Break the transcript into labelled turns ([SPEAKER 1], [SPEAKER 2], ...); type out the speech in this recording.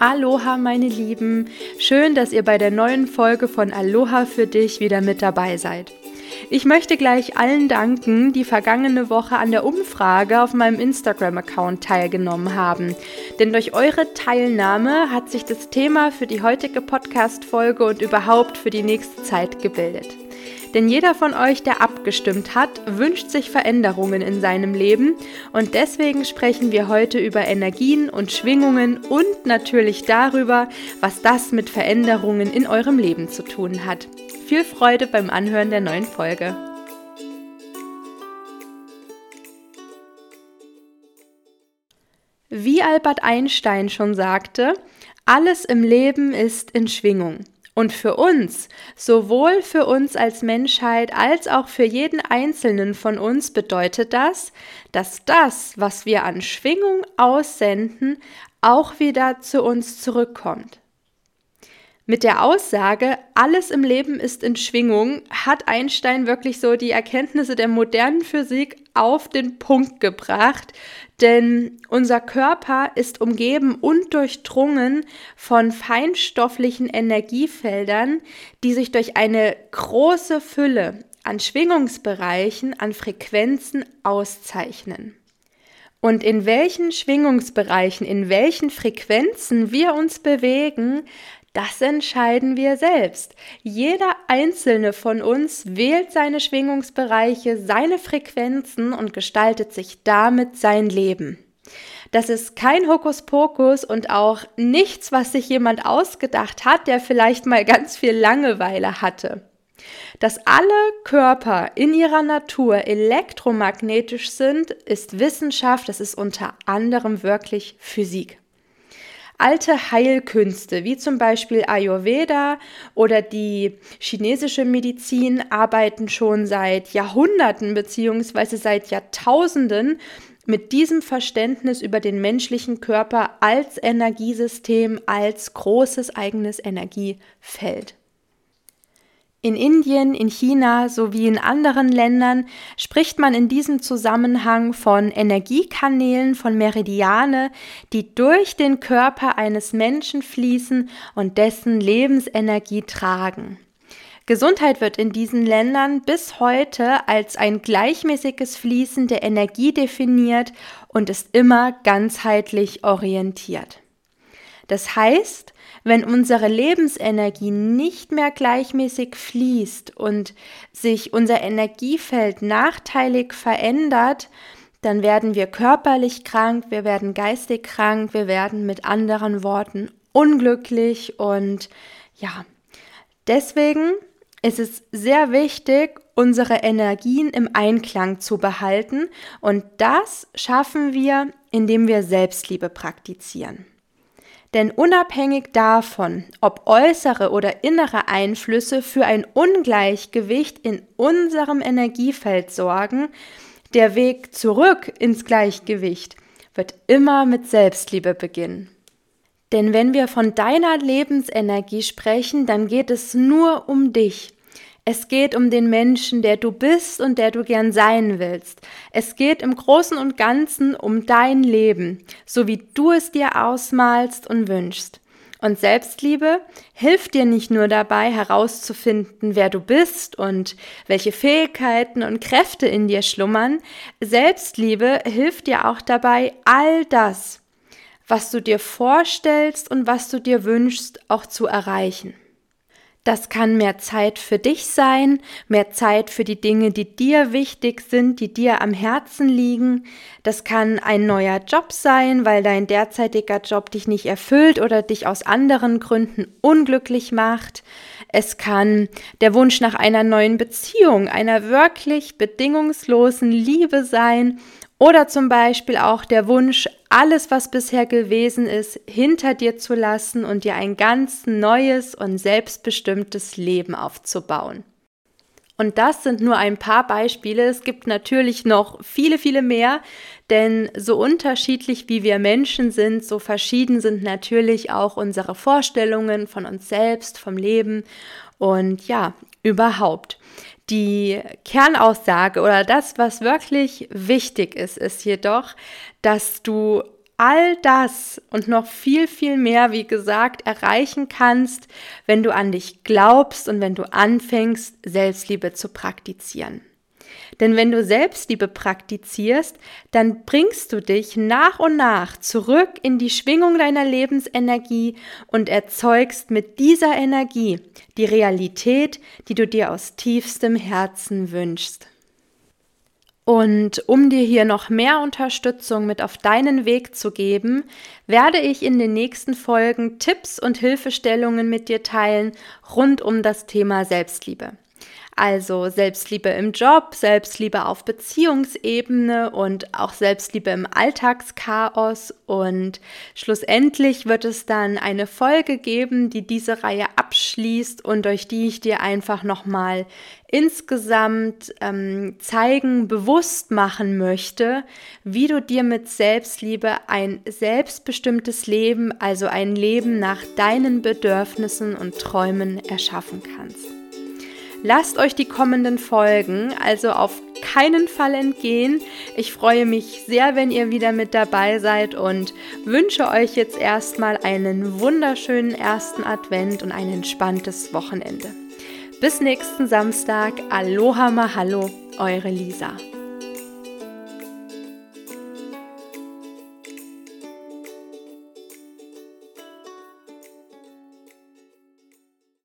[SPEAKER 1] Aloha, meine Lieben. Schön, dass ihr bei der neuen Folge von Aloha für dich wieder mit dabei seid. Ich möchte gleich allen danken, die vergangene Woche an der Umfrage auf meinem Instagram-Account teilgenommen haben. Denn durch eure Teilnahme hat sich das Thema für die heutige Podcast-Folge und überhaupt für die nächste Zeit gebildet. Denn jeder von euch, der abgestimmt hat, wünscht sich Veränderungen in seinem Leben und deswegen sprechen wir heute über Energien und Schwingungen und natürlich darüber, was das mit Veränderungen in eurem Leben zu tun hat. Viel Freude beim Anhören der neuen Folge. Wie Albert Einstein schon sagte, alles im Leben ist in Schwingung. Und für uns, sowohl für uns als Menschheit als auch für jeden Einzelnen von uns bedeutet das, dass das, was wir an Schwingung aussenden, auch wieder zu uns zurückkommt. Mit der Aussage, alles im Leben ist in Schwingung, hat Einstein wirklich so die Erkenntnisse der modernen Physik auf den Punkt gebracht, denn unser Körper ist umgeben und durchdrungen von feinstofflichen Energiefeldern, die sich durch eine große Fülle an Schwingungsbereichen, an Frequenzen auszeichnen. Und in welchen Schwingungsbereichen, in welchen Frequenzen wir uns bewegen, das entscheiden wir selbst. Jeder einzelne von uns wählt seine Schwingungsbereiche, seine Frequenzen und gestaltet sich damit sein Leben. Das ist kein Hokuspokus und auch nichts, was sich jemand ausgedacht hat, der vielleicht mal ganz viel Langeweile hatte. Dass alle Körper in ihrer Natur elektromagnetisch sind, ist Wissenschaft, das ist unter anderem wirklich Physik. Alte Heilkünste, wie zum Beispiel Ayurveda oder die chinesische Medizin, arbeiten schon seit Jahrhunderten bzw. seit Jahrtausenden mit diesem Verständnis über den menschlichen Körper als Energiesystem, als großes eigenes Energiefeld. In Indien, in China sowie in anderen Ländern spricht man in diesem Zusammenhang von Energiekanälen, von Meridiane, die durch den Körper eines Menschen fließen und dessen Lebensenergie tragen. Gesundheit wird in diesen Ländern bis heute als ein gleichmäßiges Fließen der Energie definiert und ist immer ganzheitlich orientiert. Das heißt, wenn unsere Lebensenergie nicht mehr gleichmäßig fließt und sich unser Energiefeld nachteilig verändert, dann werden wir körperlich krank, wir werden geistig krank, wir werden mit anderen Worten unglücklich und ja, deswegen ist es sehr wichtig, unsere Energien im Einklang zu behalten und das schaffen wir, indem wir Selbstliebe praktizieren. Denn unabhängig davon, ob äußere oder innere Einflüsse für ein Ungleichgewicht in unserem Energiefeld sorgen, der Weg zurück ins Gleichgewicht wird immer mit Selbstliebe beginnen. Denn wenn wir von deiner Lebensenergie sprechen, dann geht es nur um dich. Es geht um den Menschen, der du bist und der du gern sein willst. Es geht im Großen und Ganzen um dein Leben, so wie du es dir ausmalst und wünschst. Und Selbstliebe hilft dir nicht nur dabei herauszufinden, wer du bist und welche Fähigkeiten und Kräfte in dir schlummern. Selbstliebe hilft dir auch dabei, all das, was du dir vorstellst und was du dir wünschst, auch zu erreichen. Das kann mehr Zeit für dich sein, mehr Zeit für die Dinge, die dir wichtig sind, die dir am Herzen liegen. Das kann ein neuer Job sein, weil dein derzeitiger Job dich nicht erfüllt oder dich aus anderen Gründen unglücklich macht. Es kann der Wunsch nach einer neuen Beziehung, einer wirklich bedingungslosen Liebe sein oder zum Beispiel auch der Wunsch, alles, was bisher gewesen ist, hinter dir zu lassen und dir ein ganz neues und selbstbestimmtes Leben aufzubauen. Und das sind nur ein paar Beispiele. Es gibt natürlich noch viele, viele mehr, denn so unterschiedlich wie wir Menschen sind, so verschieden sind natürlich auch unsere Vorstellungen von uns selbst, vom Leben und ja, überhaupt. Die Kernaussage oder das, was wirklich wichtig ist, ist jedoch, dass du all das und noch viel, viel mehr, wie gesagt, erreichen kannst, wenn du an dich glaubst und wenn du anfängst, Selbstliebe zu praktizieren. Denn wenn du Selbstliebe praktizierst, dann bringst du dich nach und nach zurück in die Schwingung deiner Lebensenergie und erzeugst mit dieser Energie die Realität, die du dir aus tiefstem Herzen wünschst. Und um dir hier noch mehr Unterstützung mit auf deinen Weg zu geben, werde ich in den nächsten Folgen Tipps und Hilfestellungen mit dir teilen rund um das Thema Selbstliebe. Also Selbstliebe im Job, Selbstliebe auf Beziehungsebene und auch Selbstliebe im Alltagschaos. Und schlussendlich wird es dann eine Folge geben, die diese Reihe abschließt und durch die ich dir einfach nochmal insgesamt ähm, zeigen, bewusst machen möchte, wie du dir mit Selbstliebe ein selbstbestimmtes Leben, also ein Leben nach deinen Bedürfnissen und Träumen erschaffen kannst. Lasst euch die kommenden Folgen also auf keinen Fall entgehen. Ich freue mich sehr, wenn ihr wieder mit dabei seid und wünsche euch jetzt erstmal einen wunderschönen ersten Advent und ein entspanntes Wochenende. Bis nächsten Samstag. Aloha Mahalo, eure Lisa.